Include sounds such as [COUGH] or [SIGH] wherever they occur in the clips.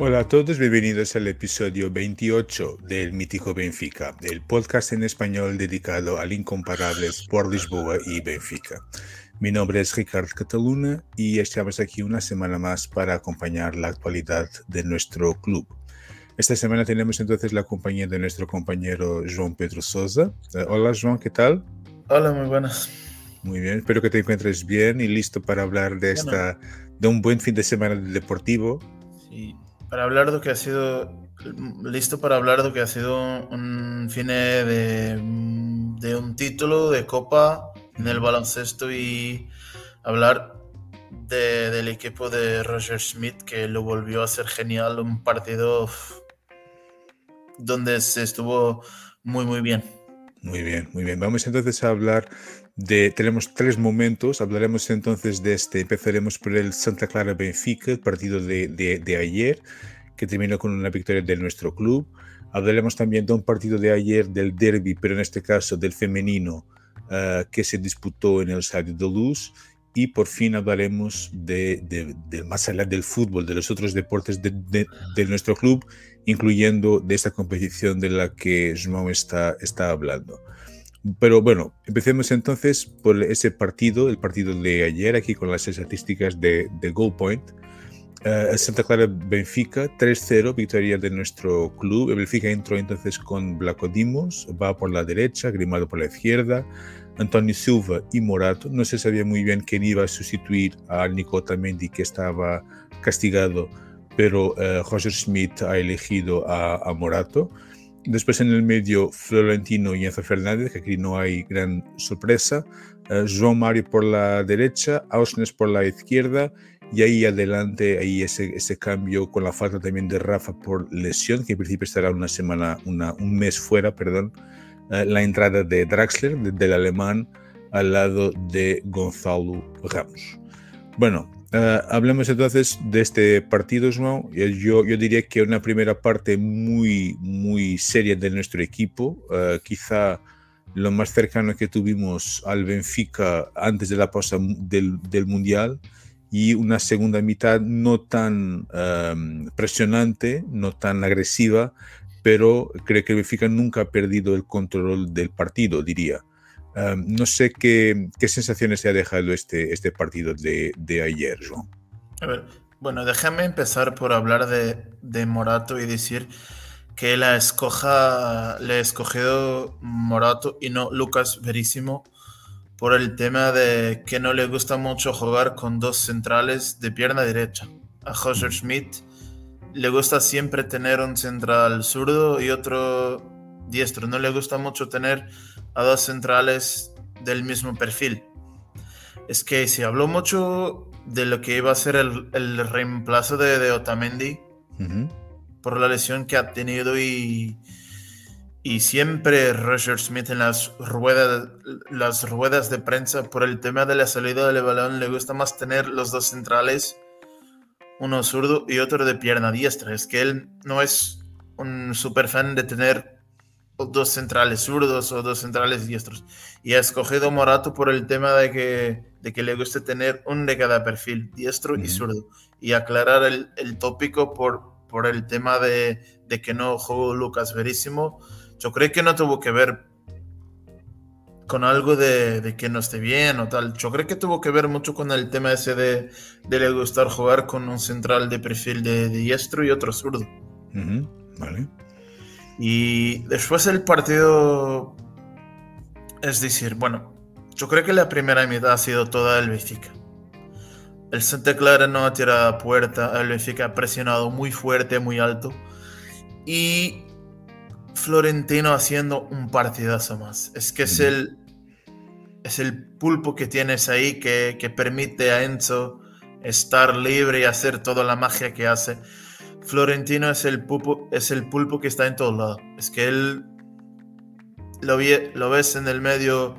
Hola a todos, bienvenidos al episodio 28 del Mítico Benfica, el podcast en español dedicado al incomparable por Lisboa y Benfica. Mi nombre es Ricardo Cataluna y estamos aquí una semana más para acompañar la actualidad de nuestro club. Esta semana tenemos entonces la compañía de nuestro compañero João Pedro Sousa. Eh, hola João, ¿qué tal? Hola, muy buenas. Muy bien, espero que te encuentres bien y listo para hablar de, esta, de un buen fin de semana deportivo. Sí, para hablar de que ha sido listo para hablar de que ha sido un fin de, de un título de copa en el baloncesto y hablar de, del equipo de Roger Smith que lo volvió a hacer genial un partido donde se estuvo muy muy bien muy bien muy bien vamos entonces a hablar de, tenemos tres momentos, hablaremos entonces de este, empezaremos por el Santa Clara Benfica, el partido de, de, ayer, que terminó con una victoria de nuestro club. Hablaremos también de un partido de ayer del derby, pero en este caso del femenino, uh, que se disputó en el Estadio de Luz. Y por fin hablaremos de, de, más allá del fútbol, de los otros deportes de, nuestro club, incluyendo de esta competición de la que João está, está hablando. Pero bueno, empecemos entonces por ese partido, el partido de ayer, aquí con las estadísticas de, de Goal Point. Uh, Santa Clara Benfica 3-0, victoria de nuestro club. Benfica entró entonces con Blanco Dimos, va por la derecha, Grimado por la izquierda, Antonio Silva y Morato. No se sabía muy bien quién iba a sustituir a Nico Tamendi, que estaba castigado, pero uh, Roger Schmidt ha elegido a, Morato. Después en el medio Florentino y Enzo Fernández, que aquí no hay gran sorpresa. Uh, João Mario por la derecha, Ausnes por la izquierda y ahí adelante, ahí ese, ese cambio con la falta también de Rafa por lesión, que en principio estará una semana, un mes fuera, perdón. Uh, la entrada de Draxler, de, del alemán, al lado de Gonzalo Ramos. Bueno, Uh, hablemos entonces de este partido, João. Yo, yo diría que una primera parte muy, muy seria de nuestro equipo, quizá lo más cercano que tuvimos al Benfica antes de la pausa del, Mundial, y una segunda mitad no tan presionante, no tan agresiva, pero creo que Benfica nunca ha perdido el control del partido, diría no sé qué, qué, sensaciones te ha dejado este, este partido de, de ayer, João. A ver, bueno, déjame empezar por hablar de, de Morato y decir que la escoja, le he escogido Morato y no Lucas Verísimo por el tema de que no le gusta mucho jugar con dos centrales de pierna derecha. A Roger Schmidt le gusta siempre tener un central zurdo y otro diestro. No le gusta mucho tener a dos centrales del mismo perfil. Es que se habló mucho de lo que iba a ser el, el reemplazo de, de Otamendi por la lesión que ha tenido y, y siempre Roger Smith en las ruedas, las ruedas de prensa por el tema de la salida del balón le gusta más tener los dos centrales, uno zurdo y otro de pierna diestra. Es que él no es un super fan de tener dos centrales zurdos o dos centrales diestros. Y ha escogido Morato por el tema de que, de que le guste tener un de cada perfil, diestro y zurdo. Y aclarar el, el, tópico por, por el tema de, de, que no jugó Lucas Verísimo. Yo creo que no tuvo que ver con algo de, de, que no esté bien o tal. Yo creo que tuvo que ver mucho con el tema ese de, de le gustar jugar con un central de perfil de, diestro y otro zurdo. Vale. Y después el partido, es decir, bueno, yo creo que la primera mitad ha sido toda el Benfica. El Santa Clara no ha tirado a puerta, el Benfica ha presionado muy fuerte, muy alto. Y Florentino haciendo un partidazo más. Es que es el, es el pulpo que tienes ahí que, que permite a Enzo estar libre y hacer toda la magia que hace. Florentino es el, pulpo, es el pulpo que está en todos lados. Es que él lo, lo ves en el medio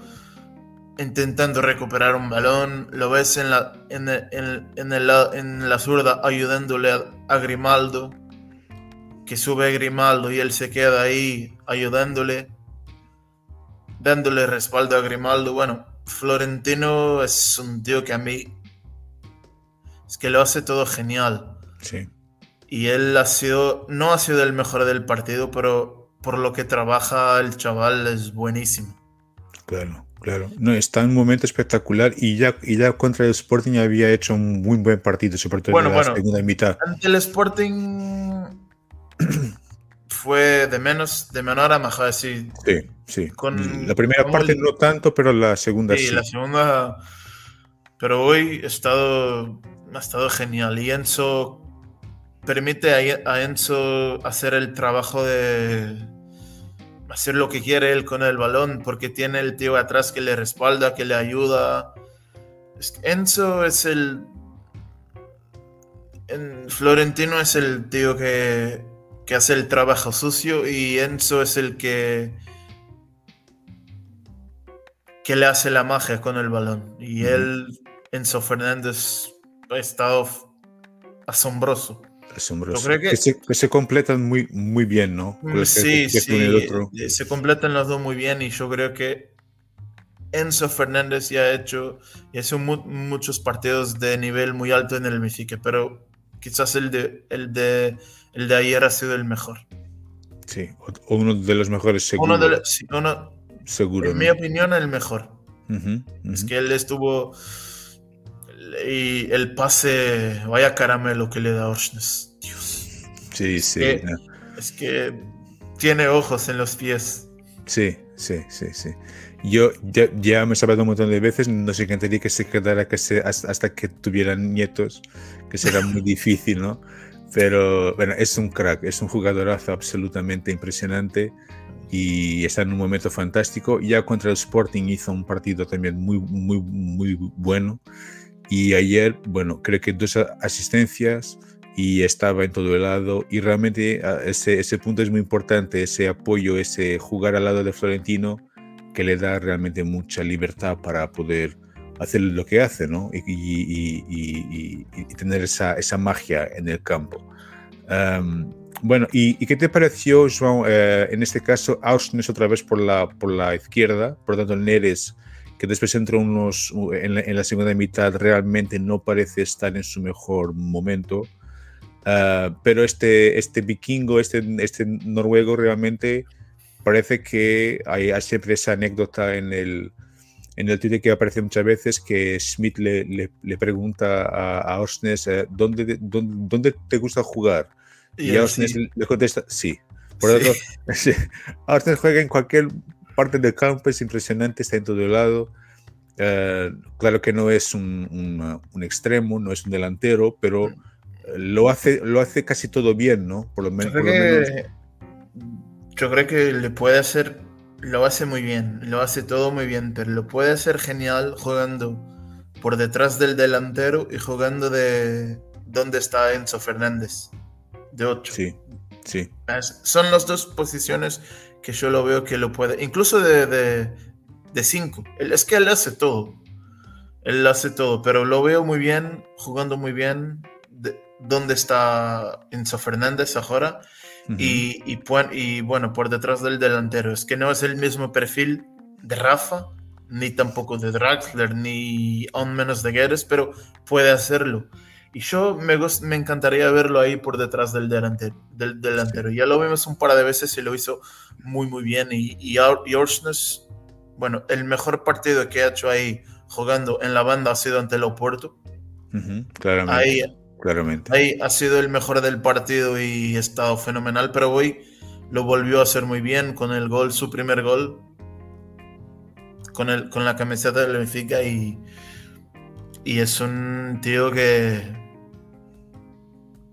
intentando recuperar un balón, lo ves en la, en, en, en, el, en la zurda ayudándole a, Grimaldo, que sube Grimaldo y él se queda ahí ayudándole, dándole respaldo a Grimaldo. Bueno, Florentino es un tío que a mí es que lo hace todo genial. Sí. Y él ha sido, no ha sido el mejor del partido, pero por lo que trabaja el chaval es buenísimo. Claro, claro. No, está en un momento espectacular y ya, y ya contra el Sporting había hecho un muy buen partido, sobre todo en la segunda mitad. Ante el Sporting fue de menos, de menor a mejor, sí. Sí, sí. Con, la primera parte no tanto, pero la segunda sí. Sí, la segunda. Pero hoy ha estado, ha estado genial. Y Enzo permite a Enzo hacer el trabajo de hacer lo que quiere él con el balón, porque tiene el tío atrás que le respalda, que le ayuda. Enzo es el. En Florentino es el tío que, que hace el trabajo sucio y Enzo es el que. que le hace la magia con el balón. Y él, Enzo Fernández, ha estado asombroso que, se, completan muy, muy bien, ¿no? Mm, sí, sí, eh, se completan los dos muy bien y yo creo que Enzo Fernández ya ha hecho, y hecho muchos partidos de nivel muy alto en el Mexique, pero quizás el de, el, de, el de ayer ha sido el mejor. Sí, uno de los mejores, seguro. Uno de, seguro. En mi opinión, el mejor. Es que él estuvo y el pase, vaya caramelo que le da Orsnes. Dios. Sí, sí. es que tiene ojos en los pies. Sí, sí, sí, sí. Yo ya, ya me he sabido un montón de veces, nos encantaría que se quedara que se, hasta, que tuvieran nietos, que será muy [LAUGHS] difícil, ¿no? Pero bueno, es un crack, es un jugadorazo absolutamente impresionante y está en un momento fantástico. Ya contra el Sporting hizo un partido también muy, muy, muy bueno. Y ayer, bueno, creo que dos asistencias y estaba en todo el lado. Y realmente ah, ese, ese punto es muy importante, ese apoyo, ese jugar al lado de Florentino, que le da realmente mucha libertad para poder hacer lo que hace, ¿no? Y, tener esa, esa, magia en el campo. bueno, ¿y, qué te pareció, João, eh, en este caso, Ausnes otra vez por la, por la izquierda, por lo tanto, Neres que después entró unos, en, la, segunda mitad realmente no parece estar en su mejor momento. Ah, pero este, este vikingo, este, este noruego realmente parece que hay, siempre esa anécdota en el, en el Twitter que aparece muchas veces que Smith le, le, pregunta a, a Osnes eh, ¿dónde, dónde, te gusta jugar y, Osnes le contesta sí. Por lo sí. Osnes [LAUGHS] juega en cualquier parte del campo es impresionante, está en todo lado. Eh, claro que no es un, un, extremo, no es un delantero, pero lo hace, lo hace casi todo bien, ¿no? Por lo, menos, yo creo, que, yo creo que le puede hacer, lo hace muy bien, lo hace todo muy bien, pero lo puede hacer genial jugando por detrás del delantero y jugando de donde está Enzo Fernández, de 8. Sí, sí. Son las dos posiciones que yo lo veo que lo puede, incluso de, de, cinco. Es que él hace todo. Él hace todo, pero lo veo muy bien, jugando muy bien. De, ¿Dónde está Enzo Fernández ahora? Y, y, bueno, por detrás del delantero. Es que no es el mismo perfil de Rafa, ni tampoco de Draxler, ni aún menos de Guedes, pero puede hacerlo. Y yo me, me encantaría verlo ahí por detrás del delantero. Del delantero. Ya lo vimos un par de veces y lo hizo muy, muy bien. Y, y, bueno, el mejor partido que ha hecho ahí jugando en la banda ha sido ante el Oporto. claramente, ahí, claramente. Ahí ha sido el mejor del partido y ha estado fenomenal, pero hoy lo volvió a hacer muy bien con el gol, su primer gol, con, el, con la camiseta del Benfica y, y es un tío que,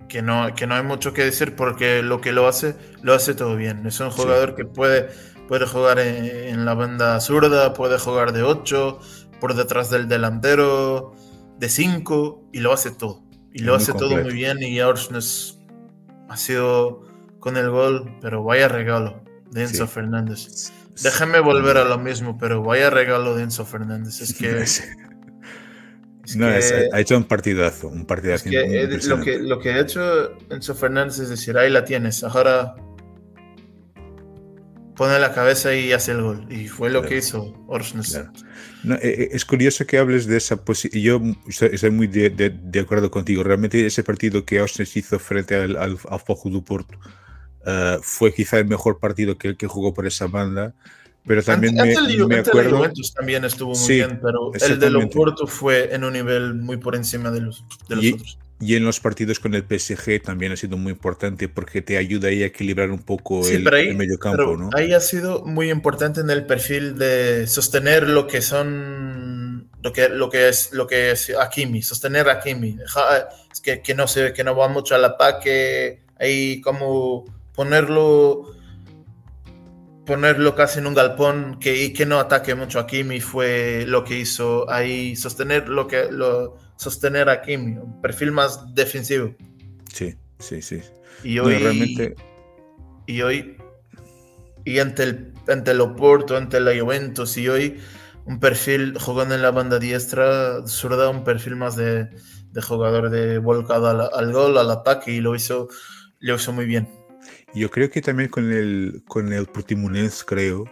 que no, que no hay mucho que decir porque lo que lo hace, lo hace todo bien. Es un jugador que puede, puede jugar en, la banda zurda, puede jugar de 8, por detrás del delantero, de 5, y lo hace todo. Y lo hace todo muy bien. Y Orsnes ha sido con el gol, pero vaya regalo de Enzo Fernández. Déjame volver a lo mismo, pero vaya regalo de Enzo Fernández. Es [LAUGHS] que. no, ha hecho un partidazo, un partidazo. lo, que, lo que ha hecho Enzo Fernández es decir, ahí la tienes, ahora pone la cabeza y hace el gol. Y fue lo que hizo Orsnes. Eh, eh, es curioso que hables de esa posición. Yo estoy muy de, acuerdo contigo. Realmente ese partido que Orsnes hizo frente al, al, du Porto uh, fue quizá el mejor partido que el que jugó por esa banda. Pero también me, me acuerdo. Juventus también estuvo muy bien, pero el de Loporto fue en un nivel muy por encima de los, de los otros. Y en los partidos con el PSG también ha sido muy importante porque te ayuda ahí a equilibrar un poco el, medio campo, ¿no? Ahí ha sido muy importante en el perfil de sostener lo que son lo que, lo que es lo que es Akimi, sostener a Akimi, es que, que no se que no va mucho al ataque, ahí como ponerlo ponerlo casi en un galpón que, y que no ataque mucho a Kimi fue lo que hizo ahí sostener lo que lo sostener a Kimi, un perfil más defensivo. Sí, sí, sí. Y hoy, realmente... y hoy, y ante el, ante el Oporto, ante la Juventus, y hoy un perfil jugando en la banda diestra, zurda, un perfil más de, de jugador de volcado al, al, gol, al ataque, y lo hizo, lo hizo muy bien. Yo creo que también con el, con el Portimonense, creo,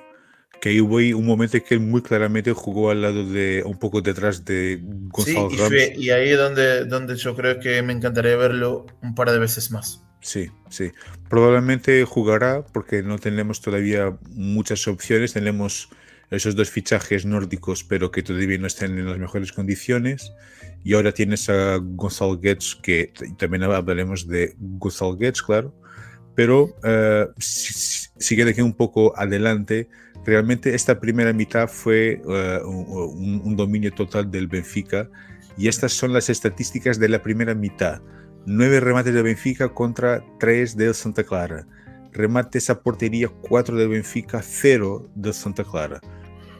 que ahí hubo un momento que él muy claramente jugó al lado de, un poco detrás de Gonzalo sí, y, y, ahí donde, donde yo creo que me encantaría verlo un par de veces más. Sí, sí. Probablemente jugará porque no tenemos todavía muchas opciones. Tenemos esos dos fichajes nórdicos, pero que todavía no están en las mejores condiciones. Y ahora tienes a Gonzalo Guedes, que también hablaremos de Gonzalo Guedes, claro. Pero uh, si, si aquí un poco adelante, Realmente esta primera mitad fue uh, un, dominio total del Benfica y estas son las estadísticas de la primera mitad. Nueve remates de Benfica contra tres del Santa Clara. Remates a portería, cuatro del Benfica, cero del Santa Clara.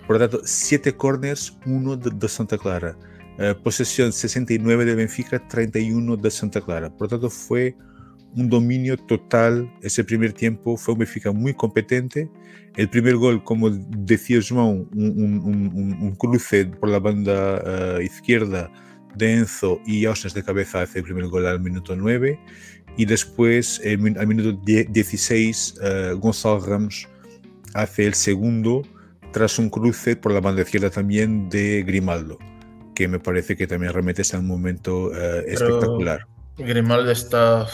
Por lo tanto, siete corners, uno de, Santa Clara. Uh, posesión 69 de Benfica, 31 de Santa Clara. Por lo tanto, fue un dominio total ese primer tiempo. Fue un Benfica muy competente. El primer gol, como decía João, un, un, un cruce por la banda uh, izquierda de Enzo y Osas de cabeza hace el primer gol al minuto 9. Y después, el, al minuto 16, uh, eh, Gonzalo Ramos hace el segundo tras un cruce por la banda izquierda también de Grimaldo, que me parece que también realmente es un momento uh, espectacular. Grimaldo está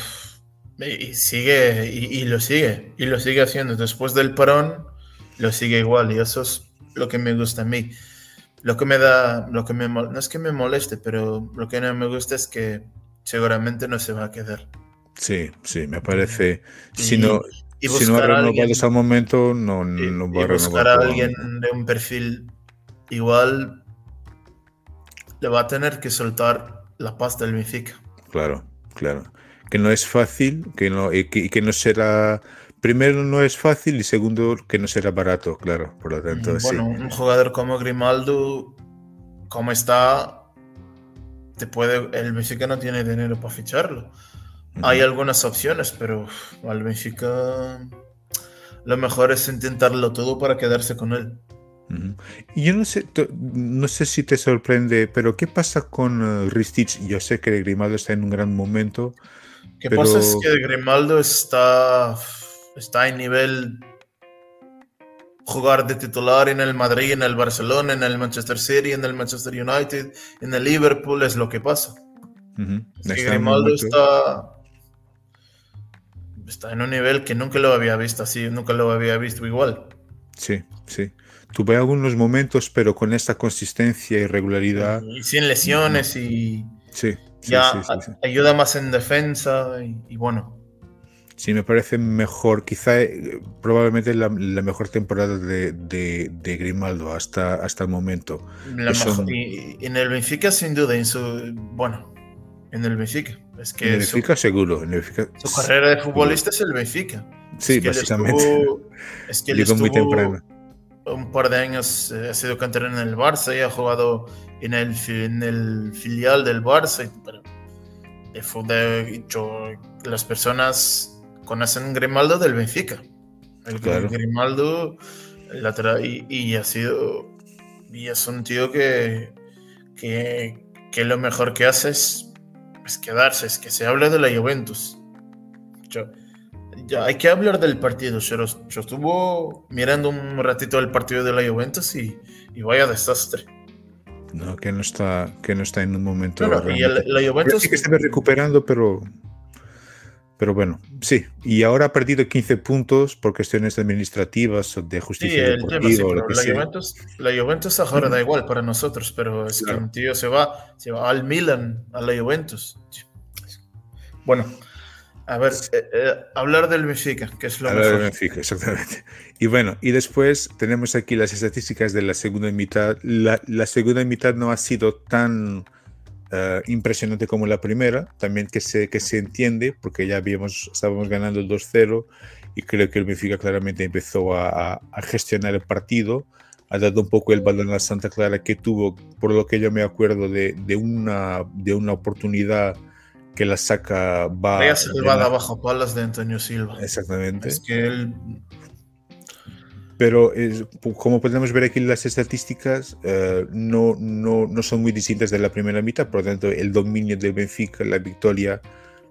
y sigue, y, lo sigue, y lo sigue haciendo. Después del parón, lo sigue igual, y eso es lo que me gusta a mí. Lo que me da, lo que me, no es que me moleste, pero lo que no me gusta es que seguramente no se va a quedar. Sí, sí, me parece. si no, si no ha renovado hasta el momento, no, no va a buscar a alguien de un perfil igual, le va a tener que soltar la pasta del Benfica. Claro, claro que no es fácil, que no, y que, que, no será, primero no es fácil y segundo que no será barato, claro, por lo tanto. Bueno, un jugador como Grimaldo, como está, te puede, el Benfica no tiene dinero para ficharlo. Hay algunas opciones, pero al Benfica lo mejor es intentarlo todo para quedarse con él. Y yo no sé, no sé si te sorprende, pero ¿qué pasa con uh, Ristich? Yo sé que Grimaldo está en un gran momento, ¿Qué pasa es que Grimaldo está, está en nivel jugar de titular en el Madrid, en el Barcelona, en el Manchester City, en el Manchester United, en el Liverpool, es lo que pasa. Grimaldo está, está en un nivel que nunca lo había visto así, nunca lo había visto igual. Sí, sí. Tuve algunos momentos, pero con esta consistencia y regularidad. Y sin lesiones y. Sí ya ayuda más en defensa y, bueno. Sí, me parece mejor, quizá eh, probablemente la, mejor temporada de, de, Grimaldo hasta, hasta el momento. y, en el Benfica sin duda, en su, bueno, en el Benfica. Es que en el Benfica seguro. En el Benfica, su carrera de futbolista es el Benfica. Sí, básicamente. es que [LAUGHS] Llegó muy temprano. Un par de años eh, ha sido canterano en el Barça y ha jugado en el, en el filial del Barça. Pero de hecho, las personas conocen Grimaldo del Benfica. El Grimaldo lateral y, y, ha sido y es un tío que, que que lo mejor que hace es, quedarse, es que se hable de la Juventus. ya hay que hablar del partido. Yo, yo estuve mirando un ratito el partido de la Juventus y, y vaya desastre. No, que no está, que no está en un momento. y la Juventus. Sí que está recuperando, pero pero bueno, sí. Y ahora ha perdido 15 puntos por cuestiones administrativas o de justicia sí, la, Juventus, la Juventus ahora da igual para nosotros, pero es que un tío se va, se va al Milan, a la Juventus. Bueno, a ver, eh, eh, hablar del Benfica, que es lo hablar mejor. del Benfica, exactamente. Y bueno, y después tenemos aquí las estadísticas de la segunda mitad. La, la segunda mitad no ha sido tan eh, impresionante como la primera, también que se, que se entiende, porque ya habíamos, estábamos ganando el 2-0 y creo que el Benfica claramente empezó a, a, gestionar el partido, ha dado un poco el balón a Santa Clara que tuvo, por lo que yo me acuerdo, de, de una, de una oportunidad que la saca va... Ella se va abajo palas de Antonio Silva. Exactamente. Es que él pero como podemos ver aquí las estadísticas, eh, no, no, no, son muy distintas de la primera mitad, por lo tanto el dominio de Benfica, la victoria,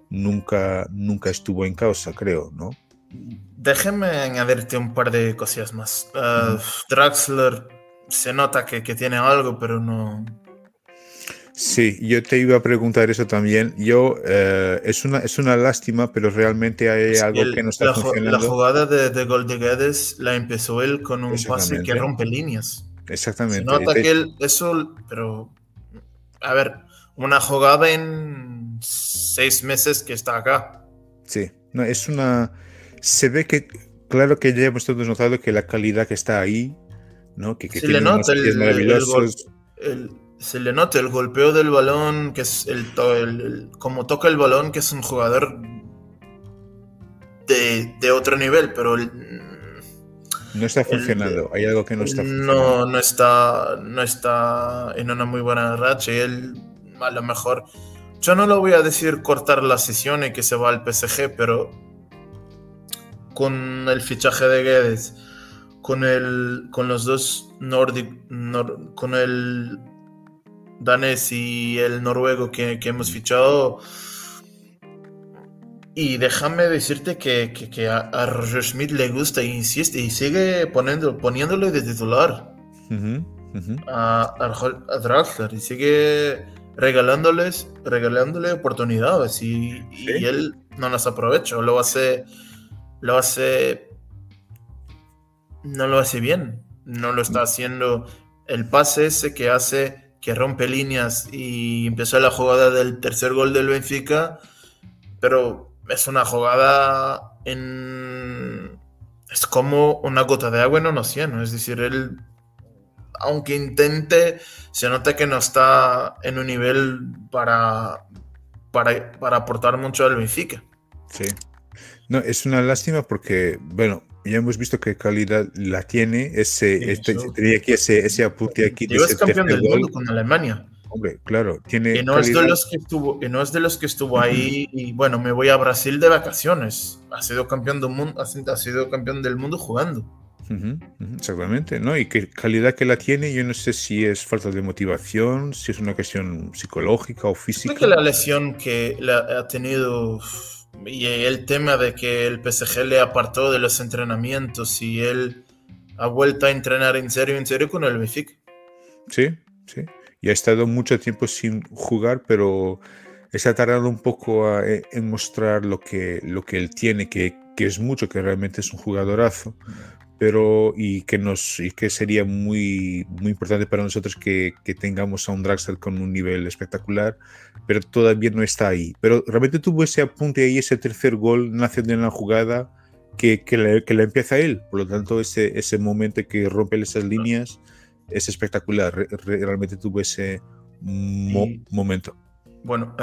nunca, nunca estuvo en causa, creo, ¿no? Déjeme añadirte un par de cosillas más. Uh, Draxler se nota que, que tiene algo, pero no, Sí, yo te iba a preguntar eso también. Yo, eh, es, una, es una lástima, pero realmente hay algo que no está la, funcionando. La jugada de, de gol de Guedes la empezó él con un pase que rompe líneas. Exactamente. Se nota que él, eso, pero, a ver, una jugada en seis meses que está acá. Sí, no, es una... Se ve que, claro que ya hemos todos notado que la calidad que está ahí, ¿no? Que, que tiene le nota el, maravillosos. el, se le nota el golpeo del balón, que es el, el, como toca el balón, que es un jugador de, de otro nivel, pero no está funcionando, hay algo que no está funcionando. No, no está, no está en una muy buena racha y él a lo mejor, yo no lo voy a decir cortar la sesión y que se va al PSG, pero con el fichaje de Guedes, con, el, con los dos Nordic, con el danés y el noruego que, hemos fichado. Y déjame decirte que, a, Roger Schmidt le gusta insiste y sigue poniendo, poniéndole de titular. A, a, Draxler y sigue regalándoles, regalándole oportunidades y, y, él no las aprovecha, lo hace, lo hace, no lo hace bien, no lo está haciendo. El pase ese que hace que rompe líneas y empezó la jugada del tercer gol del Benfica, pero es una jugada en... Es como una gota de agua en un océano, es decir, él, aunque intente, se nota que no está en un nivel para, para, para aportar mucho al Benfica. Sí. No, es una lástima porque, bueno, ya hemos visto qué calidad la tiene. Ese, este, tenía aquí ese, ese apunte aquí. De es campeón del mundo con Alemania. Hombre, claro, tiene. Y no, es de los que estuvo, y no es de los que estuvo ahí y bueno, me voy a Brasil de vacaciones. Ha sido campeón del mundo, ha sido campeón del mundo jugando. exactamente, ¿no? Y qué calidad que la tiene, yo no sé si es falta de motivación, si es una cuestión psicológica o física. Creo que la lesión que la ha tenido y el tema de que el PSG le apartó de los entrenamientos y él ha vuelto a entrenar en serio, en serio con el Benfica. Sí, sí. Y ha estado mucho tiempo sin jugar, pero está tardando un poco eh, en mostrar lo que, lo que él tiene, que, que es mucho, que realmente es un jugadorazo pero y que nos y que sería muy muy importante para nosotros que, que, tengamos a un Draxler con un nivel espectacular pero todavía no está ahí. Pero realmente tuvo ese apunte ahí ese tercer gol nace de una jugada que, que, le, que empieza él. Por lo tanto ese, ese momento que rompe esas líneas es espectacular. Realmente tuvo ese momento. Bueno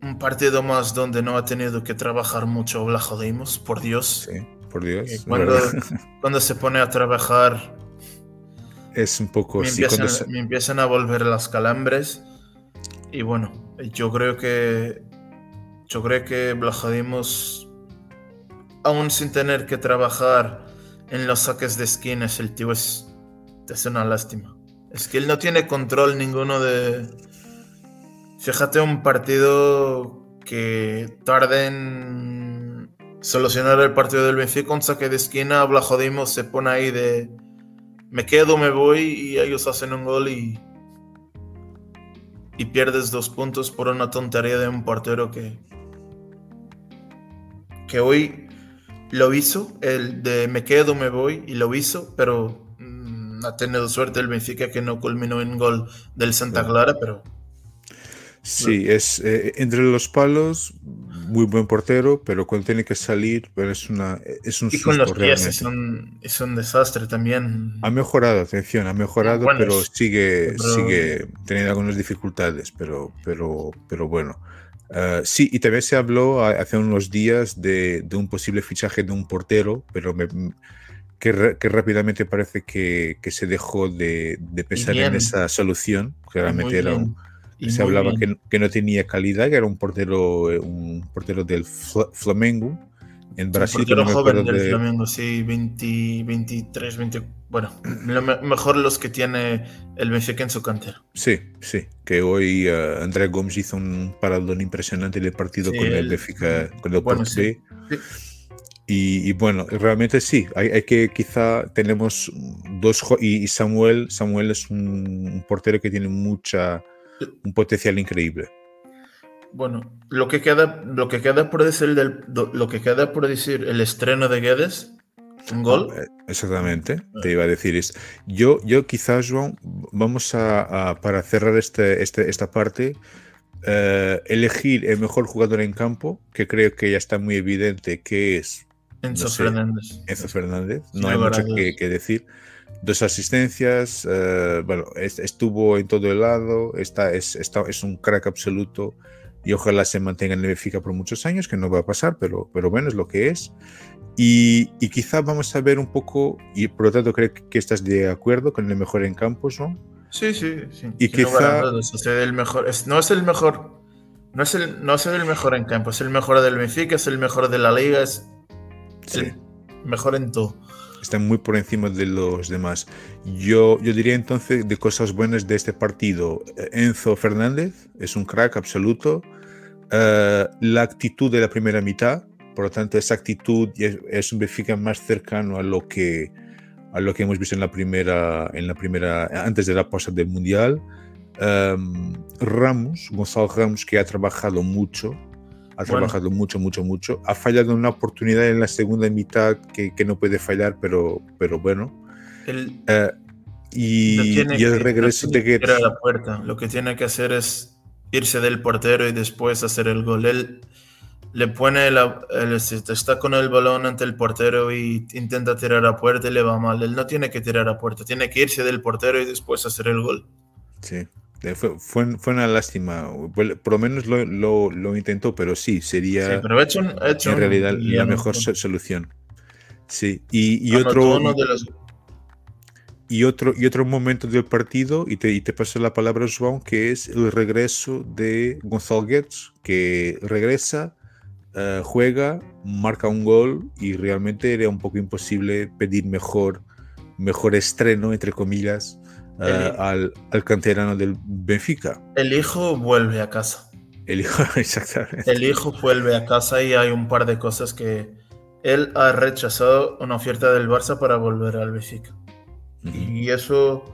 un partido más donde no ha tenido que trabajar mucho Blajo Deimos por Dios. Sí por Dios. Cuando, cuando, se pone a trabajar. Es un poco. Me, empiezan, a volver las calambres. Y bueno, yo creo que. Yo creo que Blajadimos, aún sin tener que trabajar en los saques de esquinas, el tío es, es una lástima. Es que él no tiene control ninguno de, Fíjate un partido que tarde en solucionar el partido del Benfica, un saque de esquina, Blajodimos se pone ahí de me quedo, me voy y ellos hacen un gol y y pierdes dos puntos por una tontería de un portero que que hoy lo hizo, el de me quedo, me voy y lo hizo, pero mm, ha tenido suerte el Benfica que no culminó en gol del Santa Clara, pero Sí, es eh, entre los palos, muy buen portero, pero cuando tiene que salir, pero es una es un Y con los pies es un, es un, desastre también. Ha mejorado, atención, ha mejorado, pero sigue, sigue teniendo algunas dificultades, pero, pero, pero bueno. Uh, sí, y también se habló hace unos días de, de, un posible fichaje de un portero, pero me, que, que, rápidamente parece que, que se dejó de, de pensar en esa solución, que realmente era un se hablaba que, que, no tenía calidad, que era un portero, eh, un portero del Flamengo en Brasil. Un portero no joven del de... Flamengo, sí, 20, 23, 20, bueno, lo mejor los que tiene el Benfica en su cantera. Sí, sí, que hoy uh, André Gomes hizo un paradón impresionante en el partido sí, con el Benfica, con el bueno, sí, sí. Y, y, bueno, realmente sí, hay, hay, que quizá tenemos dos y, y Samuel, Samuel es un, un portero que tiene mucha un potencial increíble. Bueno, lo que queda, lo que queda por decir del, lo que queda por decir el estreno de Guedes, un gol. Ah, exactamente, te iba a decir esto. Yo, yo quizás, Joan, vamos a, a, para cerrar este, este, esta parte, uh, elegir el mejor jugador en campo, que creo que ya está muy evidente que es Enzo no sé, Fernández. Enzo Fernández, no hay mucho que, que, decir dos asistencias, uh, bueno, estuvo en todo el lado, está, es, está, es un crack absoluto y ojalá se mantenga en el Benfica por muchos años, que no va a pasar, pero, pero bueno, es lo que es. Y, y quizá vamos a ver un poco, y por lo tanto creo que estás de acuerdo con el mejor en campos, ¿no? Sí, sí, sí. Y quizá... No, es el mejor, es, no es el mejor, no es el, no es el mejor en campo, es el mejor del Benfica, es el mejor de la liga, es sí. el mejor en todo están muy por encima de los demás. Yo, yo diría entonces de cosas buenas de este partido. Enzo Fernández es un crack absoluto. Uh, la actitud de la primera mitad, por lo tanto, esa actitud es, es un Benfica más cercano a lo que a lo que hemos visto en la primera, en la primera antes de la pausa del mundial. Um, Ramos, Gonzalo Ramos, que ha trabajado mucho, ha bueno. trabajado mucho, mucho, mucho. Ha fallado una oportunidad en la segunda mitad que, que no puede fallar, pero, pero bueno. El, uh, y, no y, el regreso no de a la puerta. Lo que tiene que hacer es irse del portero y después hacer el gol. Él le pone la, él está con el balón ante el portero y intenta tirar a puerta y le va mal. Él no tiene que tirar a puerta, tiene que irse del portero y después hacer el gol. Sí. Fue, fue, fue, una lástima. Por lo menos lo, lo, lo intentó, pero sí, sería sí, pero hecho, hecho en realidad la mejor solución. Sí, y, y otro. Los... Y otro, y otro momento del partido, y te, y te paso la palabra, João, que es el regreso de Gonzalo Guedes, que regresa, uh, juega, marca un gol, y realmente era un poco imposible pedir mejor, mejor estreno, entre comillas, uh, al, al, canterano del Benfica. El hijo vuelve a casa. El hijo, [LAUGHS] exactamente. El hijo vuelve a casa y hay un par de cosas que él ha rechazado una oferta del Barça para volver al Benfica. Uh -huh. Y eso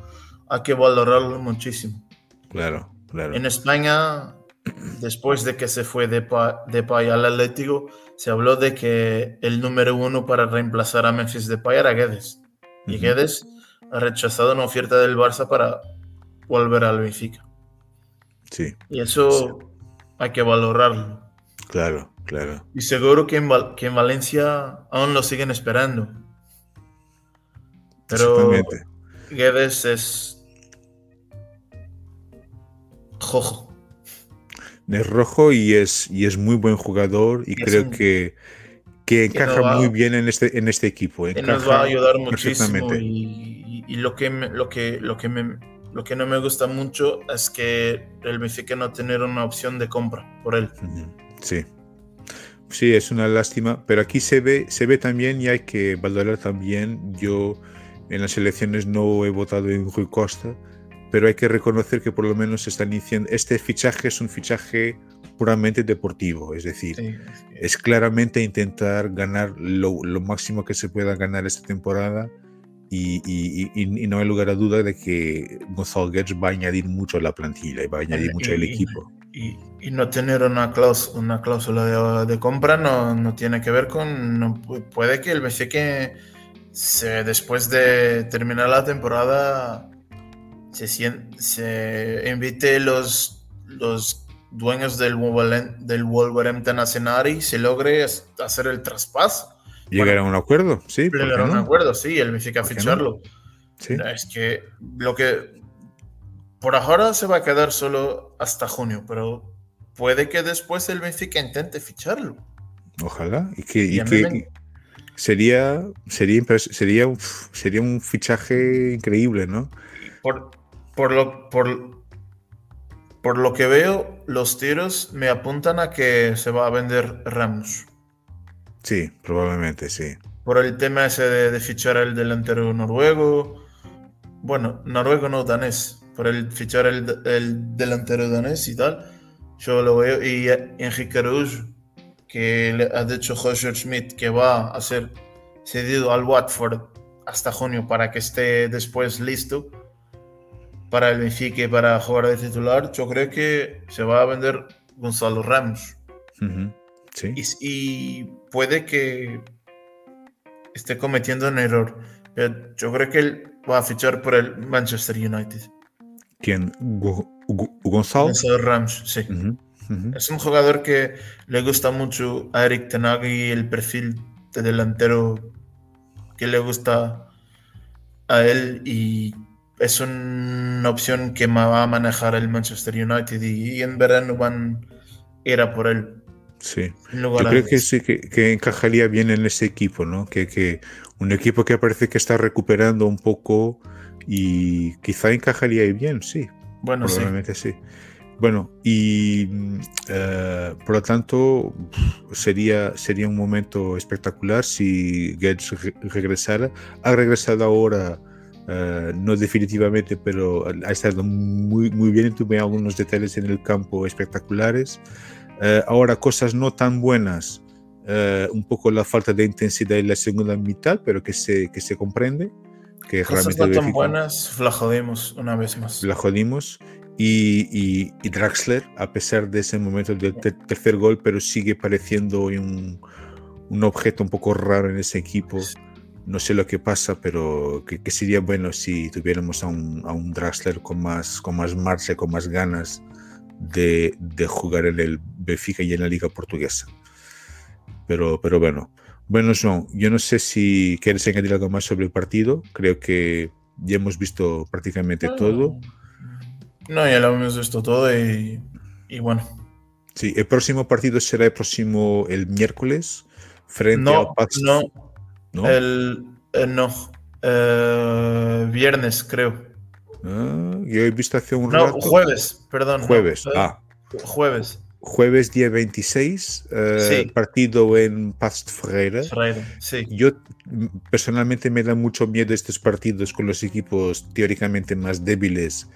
hay que valorarlo muchísimo. Claro, claro. En España, después de que se fue de, pa de Pay al Atlético, se habló de que el número uno para reemplazar a Memphis de Pay era Guedes. Y uh -huh. Guedes ha rechazado una oferta del Barça para volver al Benfica. Sí. Y eso sí. hay que valorarlo. Claro, claro. Y seguro que en, Val que en Valencia aún lo siguen esperando. Pero Guedes es rojo. Es rojo y es, y es muy buen jugador y, creo un... que que encaja que va, muy bien en este, en este equipo. Encaja nos va a ayudar muchísimo y, y, lo, que lo, que, lo, que me, lo que no me gusta mucho es que el Benfica no tener una opción de compra por él. Sí. Sí, es una lástima, pero aquí se ve, se ve también y hay que valorar también. Yo en las elecciones no he votado en Rui Costa, pero hay que reconocer que por lo menos están diciendo, este fichaje es un fichaje puramente deportivo, es decir, es, claramente intentar ganar lo, máximo que se pueda ganar esta temporada y, no hay lugar a duda de que Gonzalo Guedes va a añadir mucho a la plantilla y va a añadir mucho al equipo. Y, no tener una, cláusula, una cláusula de, compra no, no, tiene que ver con... No, puede que el Benfica después de terminar la temporada se, se invite los, los dueños del, del Wolverhampton a cenar y se logre hacer el traspaso. Llegar a un acuerdo, sí. Llegar a un acuerdo, sí, el Benfica ficharlo. Sí. Es que lo que por ahora se va a quedar solo hasta junio, pero puede que después el Benfica intente ficharlo. Ojalá. Y que, sería, sería, sería, un, sería un fichaje increíble, ¿no? Por, por, lo, por, por lo que veo, los tiros me apuntan a que se va a vender Ramos. Sí, probablemente sí. Por el tema ese de, fichar al delantero noruego. Bueno, noruego no danés por el fichar el, el, delantero danés y tal. Yo lo veo. Y Enrique Rouge, que le ha dicho Roger Schmidt que va a ser cedido al Watford hasta junio para que esté después listo para el Benfica para jugar de titular. Yo creo que se va a vender Gonzalo Ramos. sí. y, puede que esté cometiendo un error. Yo creo que él va a fichar por el Manchester United. ¿Quién? ¿Gonzalo? Rams, sí. Es un jugador que le gusta mucho a Eric Tenag y el perfil de delantero que le gusta a él y es una opción que va a manejar el Manchester United y, en verano van a ir a por él. Sí, yo creo que sí, que, encajaría bien en ese equipo, ¿no? Que, que un equipo que parece que está recuperando un poco y quizá encajaría bien, sí. Bueno, probablemente sí. Bueno, y eh, por lo tanto sería, sería un momento espectacular si Gates regresara. Ha regresado ahora, eh, no definitivamente, pero ha estado muy, muy bien. Tuve algunos detalles en el campo espectaculares. Eh, ahora, cosas no tan buenas, un poco la falta de intensidad en la segunda mitad, pero que se, que se comprende que Cosas no tan buenas, la jodimos una vez más. La jodimos. Y, y, Draxler, a pesar de ese momento del tercer gol, pero sigue pareciendo un, un, objeto un poco raro en ese equipo. No sé lo que pasa, pero que, sería bueno si tuviéramos a un, a un, Draxler con más, con más marcha, con más ganas de, de jugar en el Benfica y en la Liga Portuguesa. Pero, pero bueno, bueno, John, yo no sé si quieres añadir algo más sobre el partido. Creo que ya hemos visto prácticamente todo. No, ya lo hemos visto todo y, bueno. Sí, el próximo partido será el próximo el miércoles frente al Pax. No, no, el, eh, no. Eh, viernes creo. Ah, yo he visto hace un no, jueves, perdón. Jueves, ah. Jueves jueves día 26, eh, partido en Past Ferreira. sí. Yo personalmente me da mucho miedo estos partidos con los equipos teóricamente más débiles,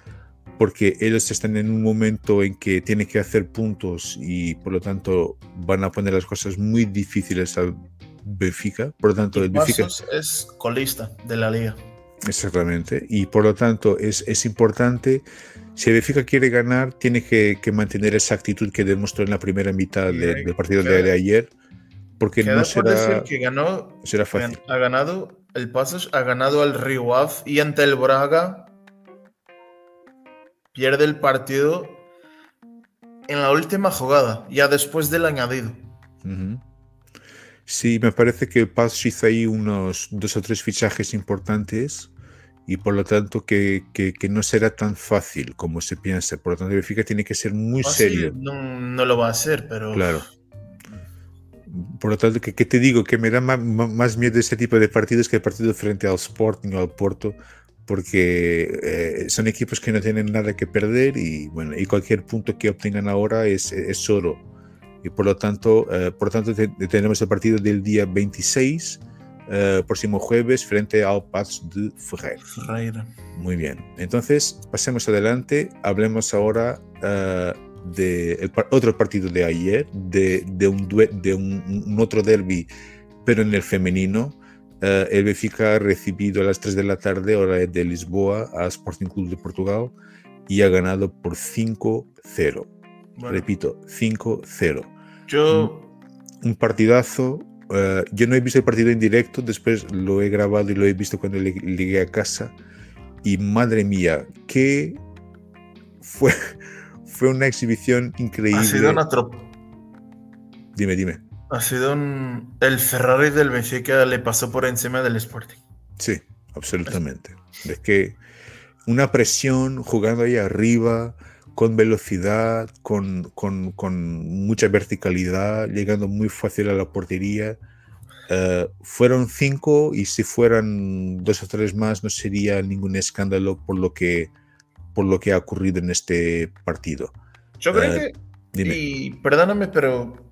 porque ellos están en un momento en que tienen que hacer puntos y por lo tanto van a poner las cosas muy difíciles al Benfica. Por lo tanto, el Benfica es colista de la liga. Exactamente. Y por lo tanto es, es importante, si Benfica quiere ganar, tiene que, que, mantener esa actitud que demostró en la primera mitad del partido de, ayer, porque no será, que ganó, será fácil. Ha ganado el Pasos, ha ganado al Rio y ante el Braga pierde el partido en la última jugada, ya después del añadido. Sí, me parece que el Paz hizo ahí unos dos o tres fichajes importantes y por lo tanto que, que, no será tan fácil como se piensa. Por lo tanto, Benfica tiene que ser muy serio. No, no, lo va a hacer, pero... Claro. Por lo tanto, que, te digo que me da más, más, miedo ese tipo de partidos que el partido frente al Sporting o al Porto, porque eh, son equipos que no tienen nada que perder y bueno, y cualquier punto que obtengan ahora es, es oro y por lo tanto, eh, por lo tanto tenemos el partido del día 26 eh, próximo jueves frente al Paz de Ferreira. Ferreira. Muy bien. Entonces, pasemos adelante. Hablemos ahora eh, de el otro partido de ayer, de, de, un, de un, otro derby, pero en el femenino. Uh, el Benfica ha recibido a las 3 de la tarde, hora de Lisboa, a Sporting Club de Portugal y ha ganado por 5-0. Repito, 5-0. Yo. Un, un partidazo. Uh, yo no he visto el partido en directo, después lo he grabado y lo he visto cuando llegué a casa. Y madre mía, qué fue, [LAUGHS] fue una exhibición increíble. Ha sido una Dime, dime. Ha sido un... El Ferrari del Benfica le pasó por encima del Sporting. Sí, absolutamente. Es que una presión jugando ahí arriba, con velocidad, con, con, con mucha verticalidad, llegando muy fácil a la portería. Uh, fueron cinco y si fueran dos o tres más no sería ningún escándalo por lo que, por lo que ha ocurrido en este partido. Yo creo uh, que... Dime. Y perdóname, pero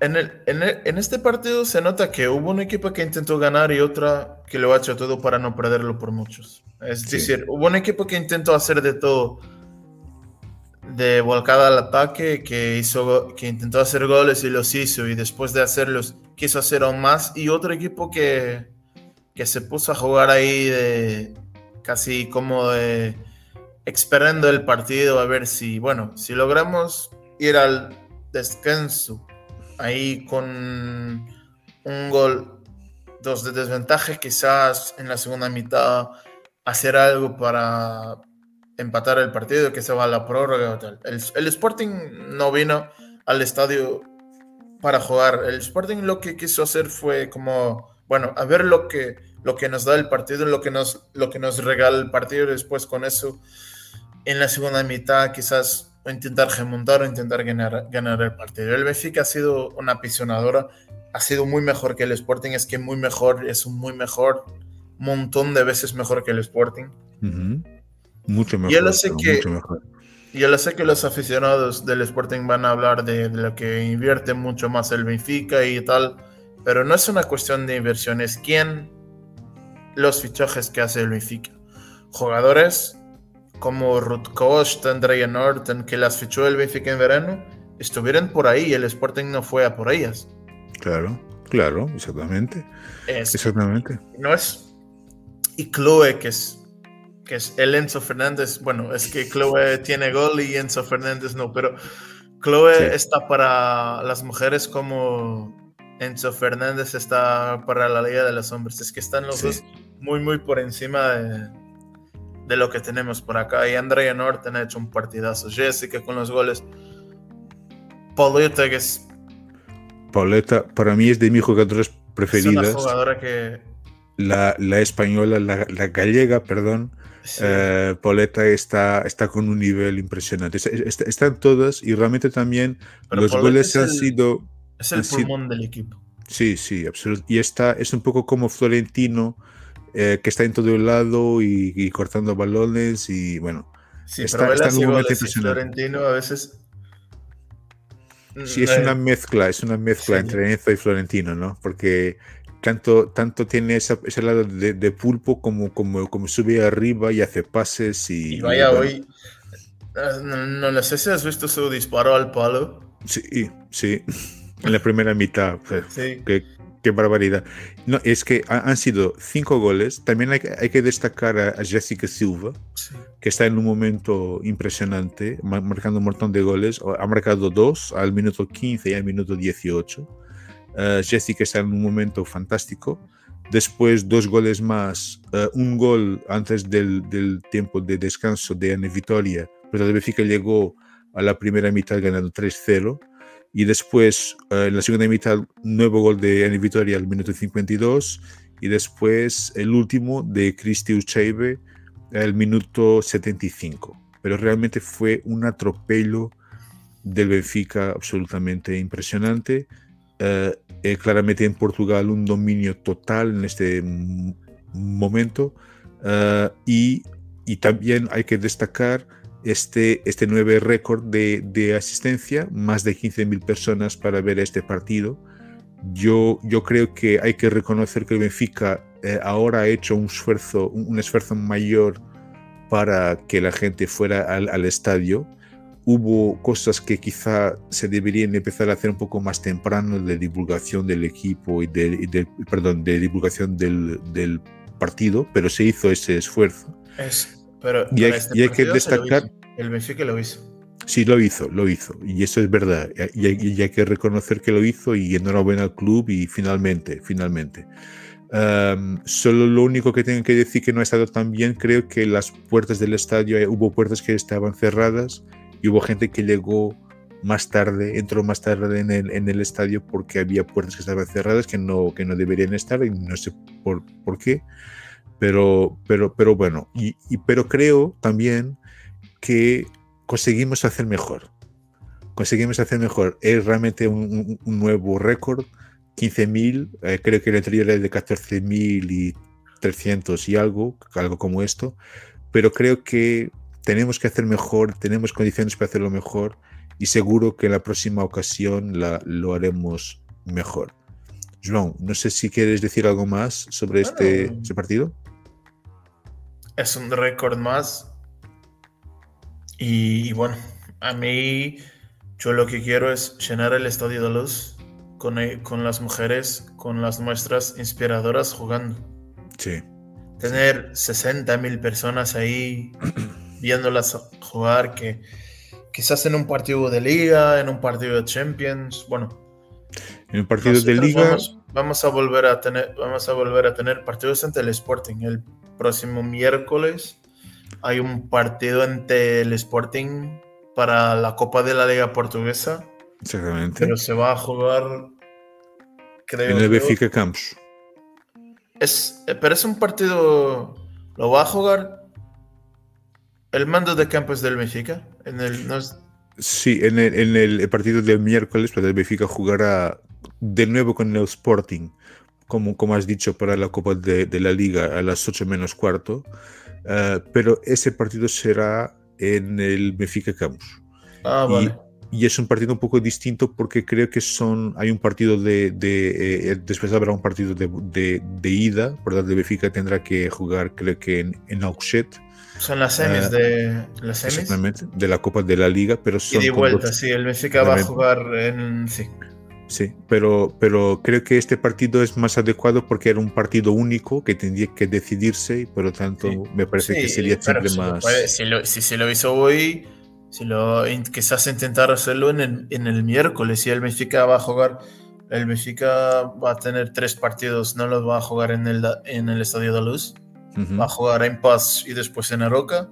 en, el, en, este partido se nota que hubo un equipo que intentó ganar y otra que lo ha hecho todo para no perderlo por muchos. Es decir, hubo un equipo que intentó hacer de todo, de volcada al ataque, que, hizo, que intentó hacer goles y los hizo, y después de hacerlos quiso hacer aún más, y otro equipo que, que se puso a jugar ahí de casi como de esperando el partido a ver si, bueno, si logramos ir al descanso ahí con un gol, dos de desventaja, quizás en la segunda mitad hacer algo para empatar el partido, que se va a la prórroga o tal. El, Sporting no vino al estadio para jugar. El Sporting lo que quiso hacer fue como, bueno, a ver lo que, lo que nos da el partido, lo que nos, lo que nos regala el partido, después con eso en la segunda mitad quizás o intentar remontar o intentar ganar, ganar el partido. El Benfica ha sido una apisonadora, ha sido muy mejor que el Sporting, es que muy mejor, es un muy mejor, montón de veces mejor que el Sporting. Mucho mejor. Yo lo sé que, Yo lo sé que los aficionados del Sporting van a hablar de, de, lo que invierte mucho más el Benfica y tal, pero no es una cuestión de inversión, es quién los fichajes que hace el Benfica. Jugadores como Ruth Kost, Andrea Norton, que las fichó el Benfica en verano, estuvieron por ahí y el Sporting no fue a por ellas. Claro, claro, exactamente. exactamente. No es. Y Chloe, que es, que es el Enzo Fernández. Bueno, es que Chloe tiene gol y Enzo Fernández no, pero Chloe está para las mujeres como Enzo Fernández está para la Liga de los Hombres. Es que están los dos muy, muy por encima de de lo que tenemos por acá. Y Andrea Norton ha hecho un partidazo. Jessica con los goles. Pauleta, que es. Pauleta, para mí es de mis jugadoras preferidas. Es una jugadora que. La, la española, la, la, gallega, perdón. Eh, Pauleta está, está con un nivel impresionante. están todas y realmente también los goles han sido. Es el pulmón del equipo. Sí, sí, absolutamente. Y está, es un poco como Florentino eh, que está en todo el lado y, cortando balones y bueno. Sí, está, está en un momento Florentino a veces... Sí, es una mezcla, es una mezcla entre Enzo y Florentino, ¿no? Porque tanto, tanto tiene ese lado de, pulpo como, como, como sube arriba y hace pases y... y vaya, hoy... Eh, no, no, sé si has visto su disparo al palo. Sí, sí. En la primera mitad. Sí. Que, qué barbaridad. No, es que han sido cinco goles. También hay, hay que destacar a, Jessica Silva, que está en un momento impresionante, marcando un montón de goles. Ha marcado dos al minuto 15 y al minuto 18. Uh, Jessica está en un momento fantástico. Después dos goles más, uh, un gol antes del, del, tiempo de descanso de Ana Vitoria, pero el Benfica llegó a la primera mitad ganando 3-0 y después uh, en la segunda mitad nuevo gol de Ani Vitoria al minuto 52 y después el último de Cristi Ucheibe al minuto 75 pero realmente fue un atropello del Benfica absolutamente impresionante. Uh, eh, claramente en Portugal un dominio total en este momento. Uh, y, y también hay que destacar este, este récord de, asistencia, más de 15.000 personas para ver este partido. yo, yo creo que hay que reconocer que el Benfica eh, ahora ha hecho un esfuerzo, un, esfuerzo mayor para que la gente fuera al, estadio. Hubo cosas que quizá se deberían empezar a hacer un poco más temprano de divulgación del equipo y de, perdón, de divulgación del, del, partido, pero se hizo ese esfuerzo. Pero y hay, y hay que destacar... El Benfica lo hizo. Sí, lo hizo, lo hizo. Y eso es verdad. Y hay, que reconocer que lo hizo y enhorabuena al club y finalmente, finalmente. solo lo único que tengo que decir que no ha estado tan bien, creo que las puertas del estadio, eh, hubo puertas que estaban cerradas y hubo gente que llegó más tarde, entró más tarde en el, en el estadio porque había puertas que estaban cerradas que no, que no deberían estar y no sé por, por qué. Pero, pero, pero bueno, y, y pero creo también que conseguimos hacer mejor. Conseguimos hacer mejor. Es realmente un, nuevo récord. 15.000, eh, creo que el anterior era de 14.300 y algo, algo como esto. Pero creo que tenemos que hacer mejor, tenemos condiciones para hacerlo mejor y seguro que en la próxima ocasión la, lo haremos mejor. João, no sé si quieres decir algo más sobre este, este partido. Es un récord más y, bueno, a mí yo lo que quiero es llenar el estadio de luz con, eh, con las mujeres, con las muestras inspiradoras jugando. Sí. Tener 60 mil personas ahí [CLEARS THROAT] viéndolas jugar, que quizás en un partido de liga, en un partido de Champions, bueno. En un partido de liga. Vamos, a volver a tener, vamos a volver a tener partidos ante el Sporting el próximo miércoles hay un partido entre el Sporting para la Copa de la Liga Portuguesa. Exactamente. Pero se va a jugar, creo. En el Benfica Camps. Es, pero es un partido. Lo va a jugar el mando de campos del Benfica. En el, Sí, en el, partido del miércoles, pues el Benfica jugará de nuevo con el Sporting, como, como has dicho, para la Copa de, de la Liga a las 8 menos cuarto. Eh, pero ese partido será en el Benfica Campus. Ah, vale. Y, es un partido un poco distinto porque creo que son hay un partido de, de eh, después habrá un partido de, de, ida, por tanto el Benfica tendrá que jugar creo que en, en Auxet. Son las semis eh, de las semis. Exactamente, de la Copa de la Liga, pero son y de vuelta, sí, el Benfica va a jugar en sí. Sí, pero, pero creo que este partido es más adecuado porque era un partido único que tendría que decidirse y por lo tanto me parece que sería siempre más. si, se lo hizo hoy, si lo, quizás intentar hacerlo en el, en el miércoles, si el Benfica va a jugar, el Benfica va a tener tres partidos, no los va a jugar en el, en el Estadio de Luz, va a jugar en Paz y después en Aroca.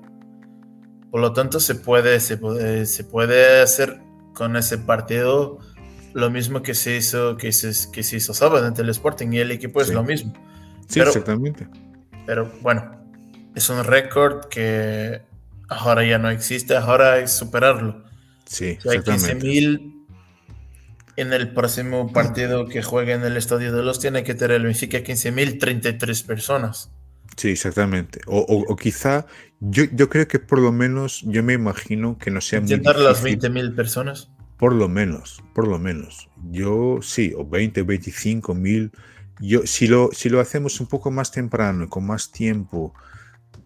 Por lo tanto, se puede, se puede, se puede hacer con ese partido lo mismo que se hizo, que se, que se hizo sábado ante el Sporting y el equipo es lo mismo. Sí, exactamente. Pero bueno, es un récord que ahora ya no existe, ahora es superarlo. Sí, hay 15.000 en el próximo partido que juegue en el Estadio de los tiene que tener el Benfica 15.033 personas. Sí, exactamente. O, quizá, yo, yo creo que por lo menos, yo me imagino que no sea Intentar las 20.000 personas. Por lo menos, por lo menos. Yo sí, o 20, 25 mil. Yo, si, lo, si lo hacemos un poco más temprano, con más tiempo,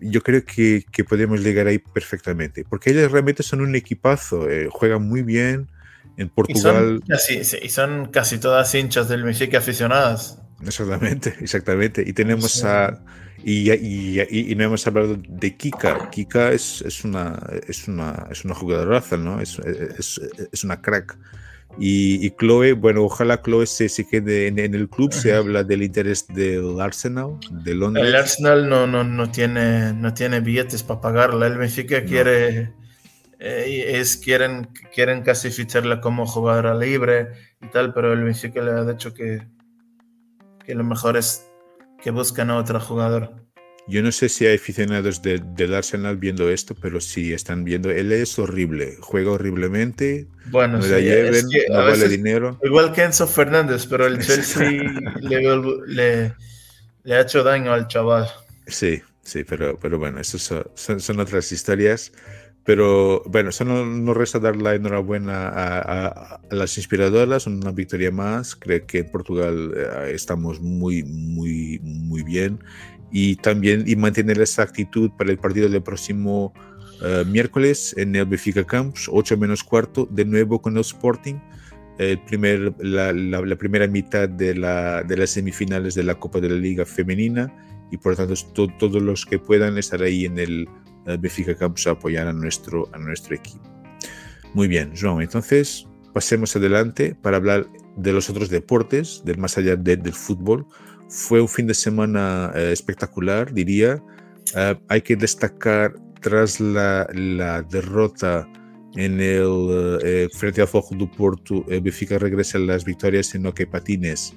yo creo que, que podemos llegar ahí perfectamente. Porque ellos realmente son un equipazo, eh, juegan muy bien. En Portugal. Y son, casi, son casi todas hinchas del Benfica aficionadas. Exactamente, [LAUGHS] exactamente. Y tenemos a y, y, no hemos hablado de Kika. Kika es, es, una, es, una, es una jugadoraza, ¿no? Es, es, es una crack. Y, y, Chloe, bueno, ojalá Chloe se, se quede en, el club. Se habla del interés del Arsenal de Londres. El Arsenal no, no, no, tiene, no tiene billetes para pagarla. El Benfica quiere, eh, es, quieren, quieren casi ficharla como jugadora libre y tal, pero el Benfica le ha dicho que, que lo mejor es que buscan a otro jugador. Yo no sé si hay aficionados de, del Arsenal viendo esto, pero sí están viendo. Él es horrible, juega horriblemente. Bueno, sí, no vale dinero. Igual que Enzo Fernández, pero el [LAUGHS] Chelsea le, le, ha hecho daño al chaval. Sí, sí, pero, pero bueno, eso son, son, otras historias. Pero bueno, eso no, no resta dar la enhorabuena a, las inspiradoras, una victoria más. Creo que en Portugal eh, estamos muy, muy, muy bien. Y también y mantener esa actitud para el partido del próximo eh, miércoles en el Benfica Campus, 8 menos cuarto, de nuevo con el Sporting. El primer, la, la, primera mitad de, la, de las semifinales de la Copa de la Liga Femenina y por lo tanto todos los que puedan estar ahí en el Benfica Campus a apoyar a nuestro, a nuestro equipo. Muy bien, João, entonces pasemos adelante para hablar de los otros deportes, del más allá del fútbol. Fue un fin de semana eh, espectacular, diría. Eh, hay que destacar tras la, la derrota en el eh, frente al Fojo do Porto, Benfica regresa a las victorias en Hockey Patines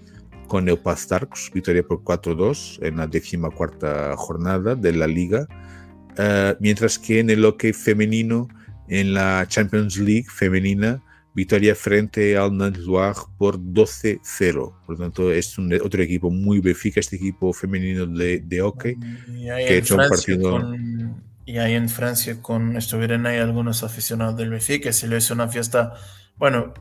con el Paz Tarcos, victoria por 4-2 en la décima cuarta jornada de la liga. Eh, mientras que en el hockey femenino, en la Champions League femenina, victoria frente al Nantes Loire por 12-0. Por lo tanto, es un, otro equipo muy befica, este equipo femenino de, de hockey, y que ha hecho un partido... y ahí en Francia con, estuvieron ahí algunos aficionados del Benfica, se le hizo una fiesta. Bueno,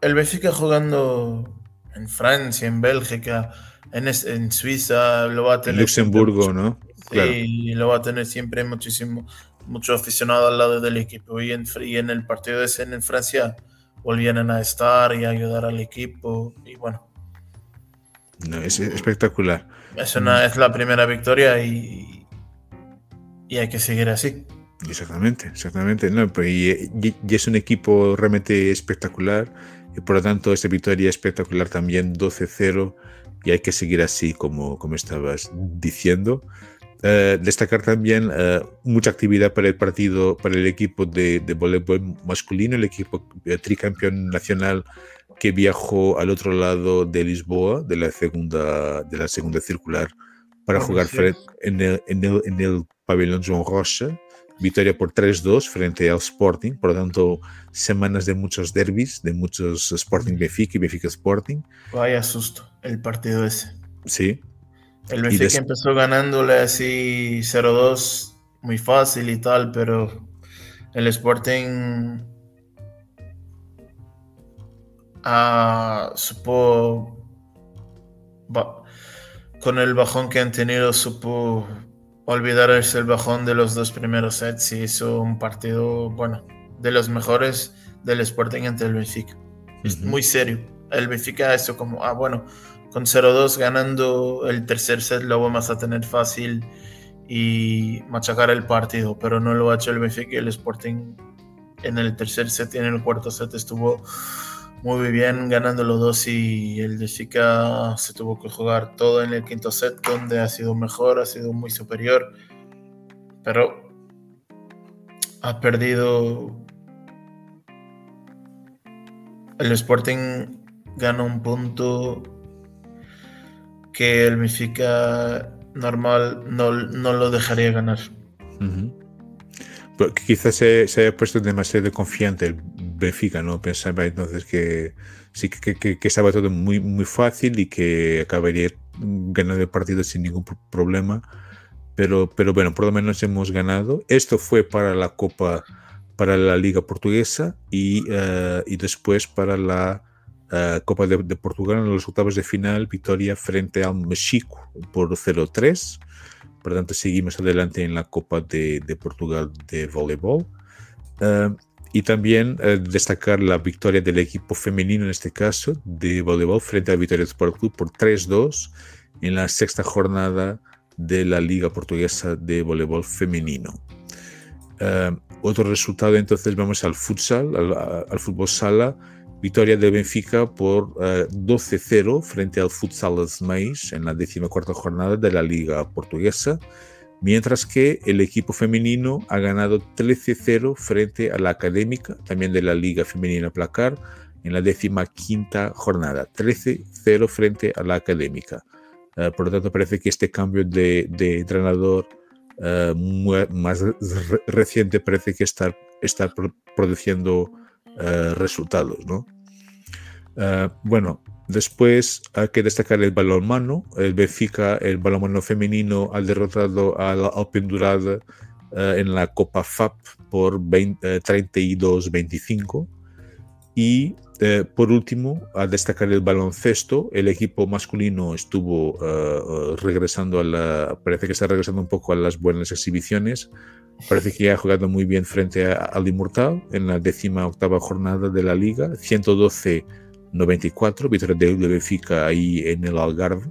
el Benfica jugando en Francia, en Bélgica, en, en Suiza, lo va a tener. En Luxemburgo, ¿no? Y lo va a tener siempre muchísimo, mucho aficionado al lado del equipo. Y en, en el partido ese en Francia volvieron a estar y a ayudar al equipo. Y bueno. es espectacular. Es, una, es la primera victoria y, y hay que seguir así. Exactamente, exactamente. No, y, y, es un equipo realmente espectacular. Y por lo tanto, esta victoria espectacular también, 12-0. Y hay que seguir así, como, como estabas diciendo. Eh, destacar también eh, mucha actividad para el partido, para el equipo de, de voleibol masculino, el equipo eh, tricampeón nacional que viajó al otro lado de Lisboa, de la segunda, de la segunda circular, para jugar en el, en, el, en el pabellón João Rocha. Victoria por 3-2 frente al Sporting, por lo tanto, semanas de muchos derbis, de muchos Sporting Benfica y Benfica Sporting. Vaya susto el partido ese. Sí, el Benfica empezó ganándole así 0-2, muy fácil y tal, pero el Sporting ah, supo, con el bajón que han tenido, supo olvidarse el bajón de los dos primeros sets y hizo un partido, bueno, de los mejores del Sporting ante el Benfica. Muy serio. El Benfica eso como, ah, bueno, con 0-2 ganando el tercer set lo vamos a tener fácil y machacar el partido, pero no lo ha hecho el Benfica y el Sporting en el tercer set y en el cuarto set estuvo muy bien ganando los dos y el Benfica se tuvo que jugar todo en el quinto set donde ha sido mejor, ha sido muy superior, pero ha perdido el Sporting gana un punto que el Benfica normal no, no lo dejaría ganar. quizás se, se, haya puesto demasiado confiante el Benfica, ¿no? Pensaba entonces que sí que, que, que, estaba todo muy, muy fácil y que acabaría ganando el partido sin ningún problema. Pero, pero bueno, por lo menos hemos ganado. Esto fue para la Copa, para la Liga Portuguesa y, uh, y después para la Uh, Copa de, de, Portugal en los octavos de final, victoria frente al México por 0-3. Por lo tanto, seguimos adelante en la Copa de, de Portugal de voleibol. Uh, y también uh, destacar la victoria del equipo femenino, en este caso, de voleibol frente al Vitória Sport Club por 3-2 en la sexta jornada de la Liga Portuguesa de Voleibol Femenino. otro resultado, entonces, vamos al futsal, al, fútbol sala Victoria de Benfica por uh, eh, 12-0 frente al Futsal Asmeis en la 14 jornada de la Liga Portuguesa, mientras que el equipo femenino ha ganado 13-0 frente a la Académica, también de la Liga Femenina Placar, en la 15 jornada, 13-0 frente a la Académica. Uh, por lo tanto, parece que este cambio de, de entrenador uh, más reciente parece que está, está produciendo uh, resultados, ¿no? Uh, bueno, después hay que destacar el balonmano. El Benfica, el balonmano femenino, ha derrotado al Alpendurada en la Copa FAP por 32-25 y eh, por último, a destacar el baloncesto, el equipo masculino estuvo uh, regresando a la, parece que está regresando un poco a las buenas exhibiciones, parece que ha jugado muy bien frente al Inmortal en la décima octava jornada de la liga, 112-94, victoria de, de Benfica ahí en el Algarve,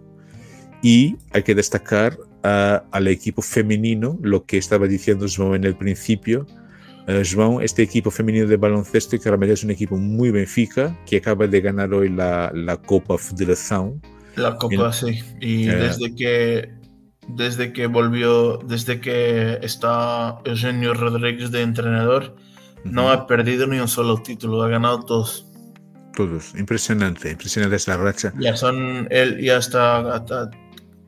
y hay que destacar uh, al equipo femenino, lo que estaba diciendo en el principio, Uh, João, este equipo femenino de baloncesto que realmente es un equipo muy Benfica, que acaba de ganar hoy la, la Copa Federación. La Copa, en, sí. Y uh, desde que desde que volvió, desde que está Eugenio Rodríguez de entrenador, uh -huh. no ha perdido ni un solo título, ha ganado todos. Todos, impresionante, impresionante es la racha. Ya son, él ya está hasta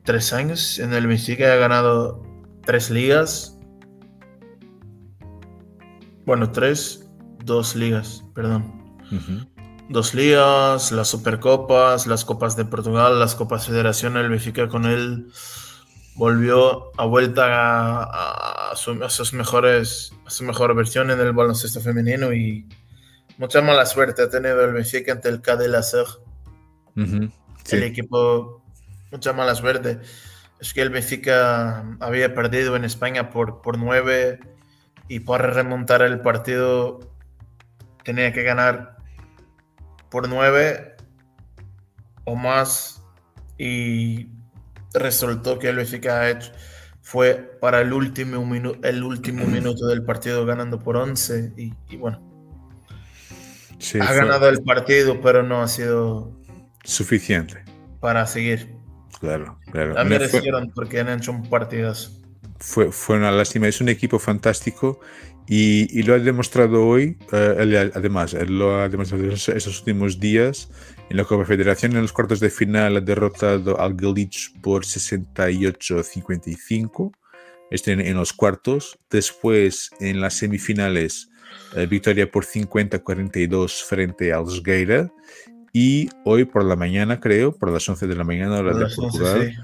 tres años en el Benfica, ha ganado tres ligas, bueno, tres, dos ligas, perdón. Uh -huh. Dos ligas, las Supercopas, las Copas de Portugal, las Copas Federación, el Benfica con él volvió a vuelta a, a, su, a, sus mejores, a su mejor versión en el baloncesto femenino y mucha mala suerte ha tenido el Benfica ante el KD Lacer. Uh -huh. sí. El equipo, mucha mala suerte. Es que el Benfica había perdido en España por, por nueve y para remontar el partido tenía que ganar por nueve o más y resultó que el Benfica hecho fue para el último, minu el último [CLEARS THROAT] minuto del partido ganando por 11 y, y bueno sí, ha ganado el partido pero no ha sido suficiente para seguir claro, claro. la merecieron fue... porque han hecho un partidazo fue, fue una lástima. Es un equipo fantástico y, y lo ha demostrado hoy, uh, además, lo ha demostrado esos últimos días en la Copa Federación. En los cuartos de final ha derrotado al Galich por 68-55. Este en, en, los cuartos. Después, en las semifinales, uh, victoria por 50-42 frente al Sgueira. Y hoy por la mañana, creo, por las 11 de la mañana, hora de Portugal. 11, sí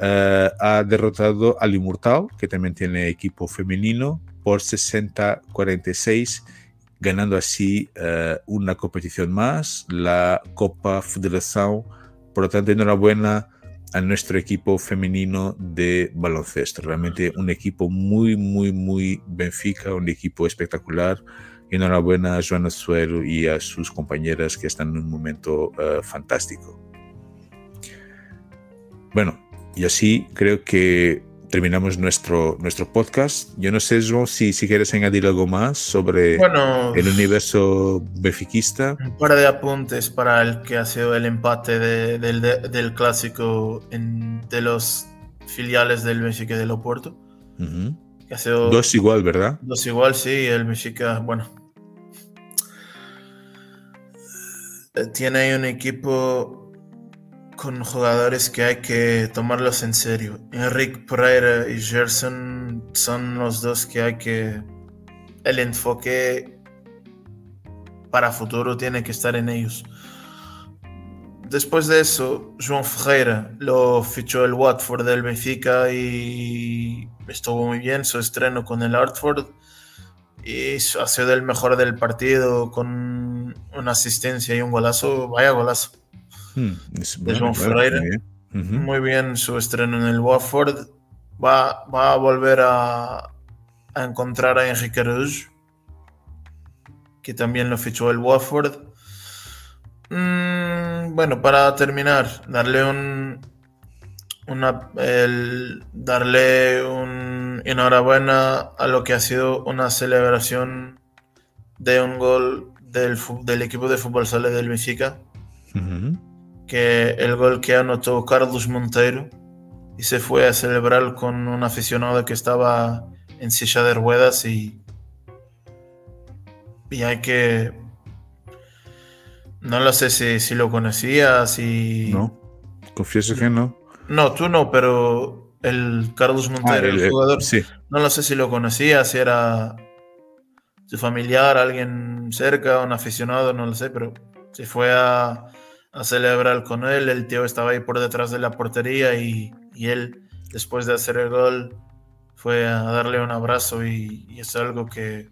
Uh, ha derrotado al Immortal, que también tiene equipo femenino, por 60-46, ganando así uh, una competición más, la Copa Federación. Por lo tanto, enhorabuena a nuestro equipo femenino de baloncesto. Realmente un equipo muy, muy, muy Benfica, un equipo espectacular. Enhorabuena a Joana Suero y a sus compañeras que están en un momento uh, fantástico. Bueno, y así creo que terminamos nuestro, nuestro podcast. Yo no sé, João, si, si quieres añadir algo más sobre bueno, el universo befiquista. Un par de apuntes para el que ha sido el empate de, del, de, del clásico en, de los filiales del Benfica de Loporto. Uh -huh. que ha sido dos igual, ¿verdad? Dos igual, sí. El Benfica, bueno, tiene un equipo con jugadores que hay que tomarlos en serio. Enrique Pereira y Gerson son los dos que hay que... El enfoque para futuro tiene que estar en ellos. Después de eso, João Ferreira lo fichó el Watford del Benfica y estuvo muy bien su estreno con el Hartford y ha sido el mejor del partido con una asistencia y un golazo. Vaya golazo. Hmm, Ferreira. Muy bien. Uh -huh. muy bien. su estreno en el Watford. Va, va a volver a, a, encontrar a Enrique Rouge, que también lo fichó el Watford. Mm, bueno, para terminar, darle un, una, el, darle un enhorabuena a lo que ha sido una celebración de un gol del, del equipo de fútbol sale del. Uh -huh que el gol que anotó Carlos Monteiro y se fue a celebrar con un aficionado que estaba en silla de ruedas y, y hay que... No lo sé si, si lo conocías y... No, confieso que no. No, tú no, pero el Carlos Monteiro, ah, el, el, jugador, sí. no lo sé si lo conocías, si era su familiar, alguien cerca, un aficionado, no lo sé, pero se fue a, a celebrar con él. El tío estaba ahí por detrás de la portería y, y, él, después de hacer el gol, fue a darle un abrazo y, es algo que,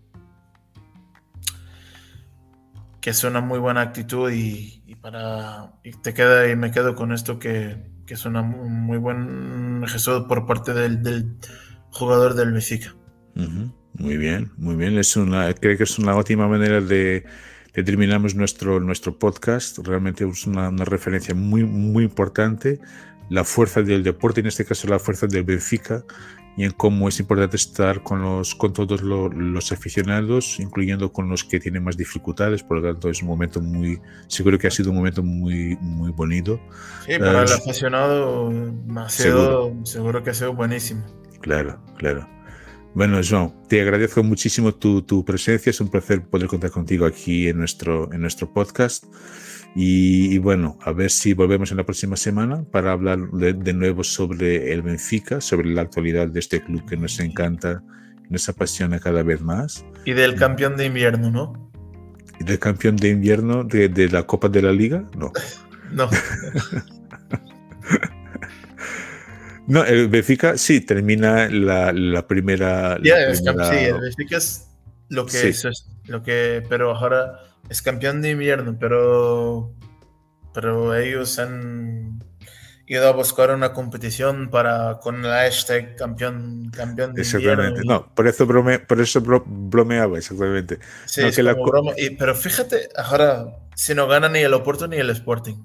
que es una muy buena actitud y, para te queda y me quedo con esto que, que es una muy buen gesto por parte del, jugador del Benfica. Muy bien, muy bien. Es una, creo que es una óptima manera de, de terminar nuestro, nuestro podcast. Realmente es una, una, referencia muy, muy importante. La fuerza del deporte, en este caso la fuerza del Benfica, y en cómo es importante estar con, los, con todos los, aficionados, incluyendo con los que tienen más dificultades. Por lo tanto, es un momento muy, seguro que ha sido un momento muy, muy bonito. Sí, para el aficionado ha sido, seguro. que ha sido buenísimo. Claro, claro. Bueno, Joan, te agradezco muchísimo tu, tu, presencia. Es un placer poder contar contigo aquí en nuestro, en nuestro podcast. Y, bueno, a ver si volvemos en la próxima semana para hablar de, nuevo sobre el Benfica, sobre la actualidad de este club que nos encanta, nos apasiona cada vez más. Y del campeón de invierno, ¿no? ¿Y del campeón de invierno de, de la Copa de la Liga? No. [LAUGHS] no. [LAUGHS] no, el Benfica sí termina la, la primera. sí, el Benfica es lo que es, lo que, pero ahora es campeón de invierno, pero, pero ellos han ido a buscar una competición para con la hashtag campeón, campeón de exactamente. No, por eso, brome, por eso bromeaba, exactamente. Sí, es como broma. pero fíjate, ahora, si no gana ni el Oporto ni el Sporting.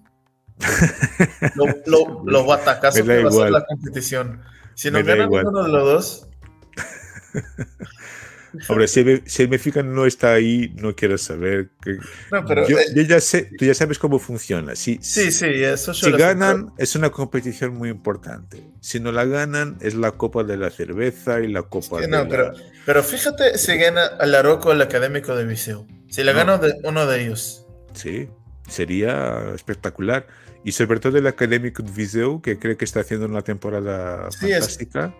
Lo, lo, lo va a atacar va a ser la competición. Si no gana uno de los dos. [LAUGHS] Hombre, si el, Benfica no está ahí, no quiero saber. Que... No, pero, yo, eh, ya sé, tú ya sabes cómo funciona. Si, sí, sí, eso Si ganan, es una competición muy importante. Si no la ganan, es la Copa de la Cerveza y la Copa de no, pero, pero fíjate si gana el Aroco el Académico de Viseo. Si le gana uno de ellos. Sí, sería espectacular. Y sobre todo el Académico de Viseu, que creo que está haciendo una temporada fantástica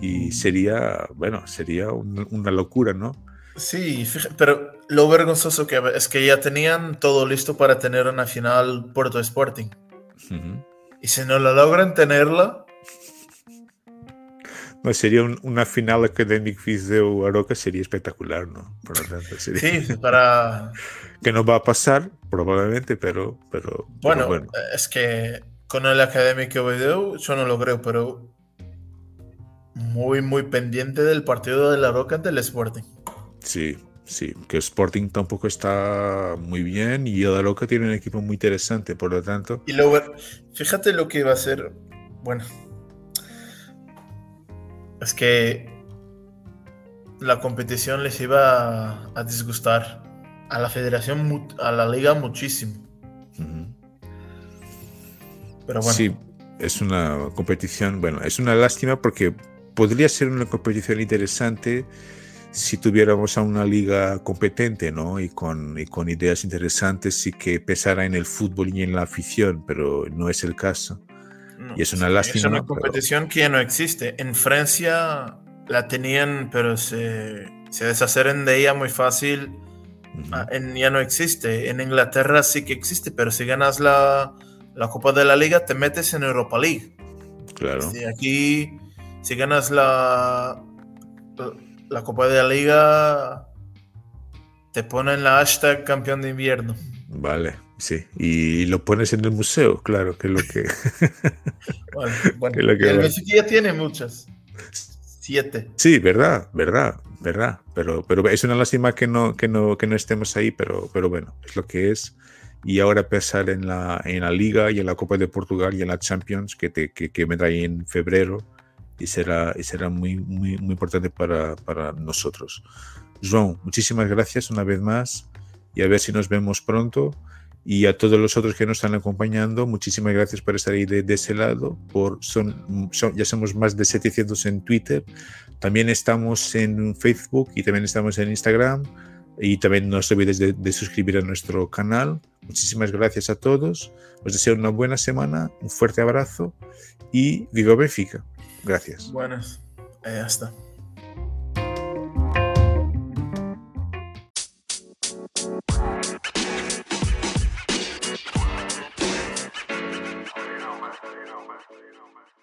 y sería, bueno, sería una locura, ¿no? Sí, pero lo vergonzoso que es que ya tenían todo listo para tener una final Puerto Sporting. Y si no lo logran tenerla... No, sería una final Academic Viseu Aroca, sería espectacular, ¿no? Por lo tanto, sería... Sí, [LAUGHS] para... que no va a pasar, probablemente, pero... pero bueno, es que con el Academic Viseu yo no lo creo, pero muy, muy pendiente del partido de la Roca ante el Sporting. Sí, sí, que Sporting tampoco está muy bien y la Roca tiene un equipo muy interesante, por lo tanto. Y luego, fíjate lo que va a ser. Bueno, es que la competición les iba a, disgustar a la federación, a la liga muchísimo. Pero bueno. Sí, es una competición, bueno, es una lástima porque podría ser una competición interesante si tuviéramos a una liga competente, ¿no? Y con, y con ideas interesantes y que pesara en el fútbol y en la afición, pero no es el caso. Y es una lástima. Es una competición que ya no existe. En Francia la tenían, pero se, se deshacen de ella muy fácil. Ah, en, ya no existe. En Inglaterra sí que existe, pero si ganas la, la Copa de la Liga, te metes en Europa League. Claro. Y aquí si ganas la, la Copa de la Liga, te ponen la hashtag campeón de invierno. Vale, sí. Y lo pones en el museo, claro, que es lo que. [LAUGHS] bueno, el ya tiene muchas. Siete. Sí, verdad, verdad, verdad. Pero, pero es una lástima que no, que no, que no estemos ahí, pero, pero bueno, es lo que es. Y ahora pensar en la, en la Liga y en la Copa de Portugal y en la Champions, que, te, que, que vendrá ahí en febrero y será, y será muy, muy, muy importante para, para nosotros. João, muchísimas gracias una vez más y a ver si nos vemos pronto. Y a todos los otros que nos están acompañando, muchísimas gracias por estar ahí de, ese lado. Por, son, ya somos más de 700 en Twitter. También estamos en Facebook y también estamos en Instagram. Y también no os olvides de, de suscribir a nuestro canal. Muchísimas gracias a todos. Os deseo una buena semana, un fuerte abrazo y viva Benfica. Gracias. Buenas. Eh, hasta. Latino, man.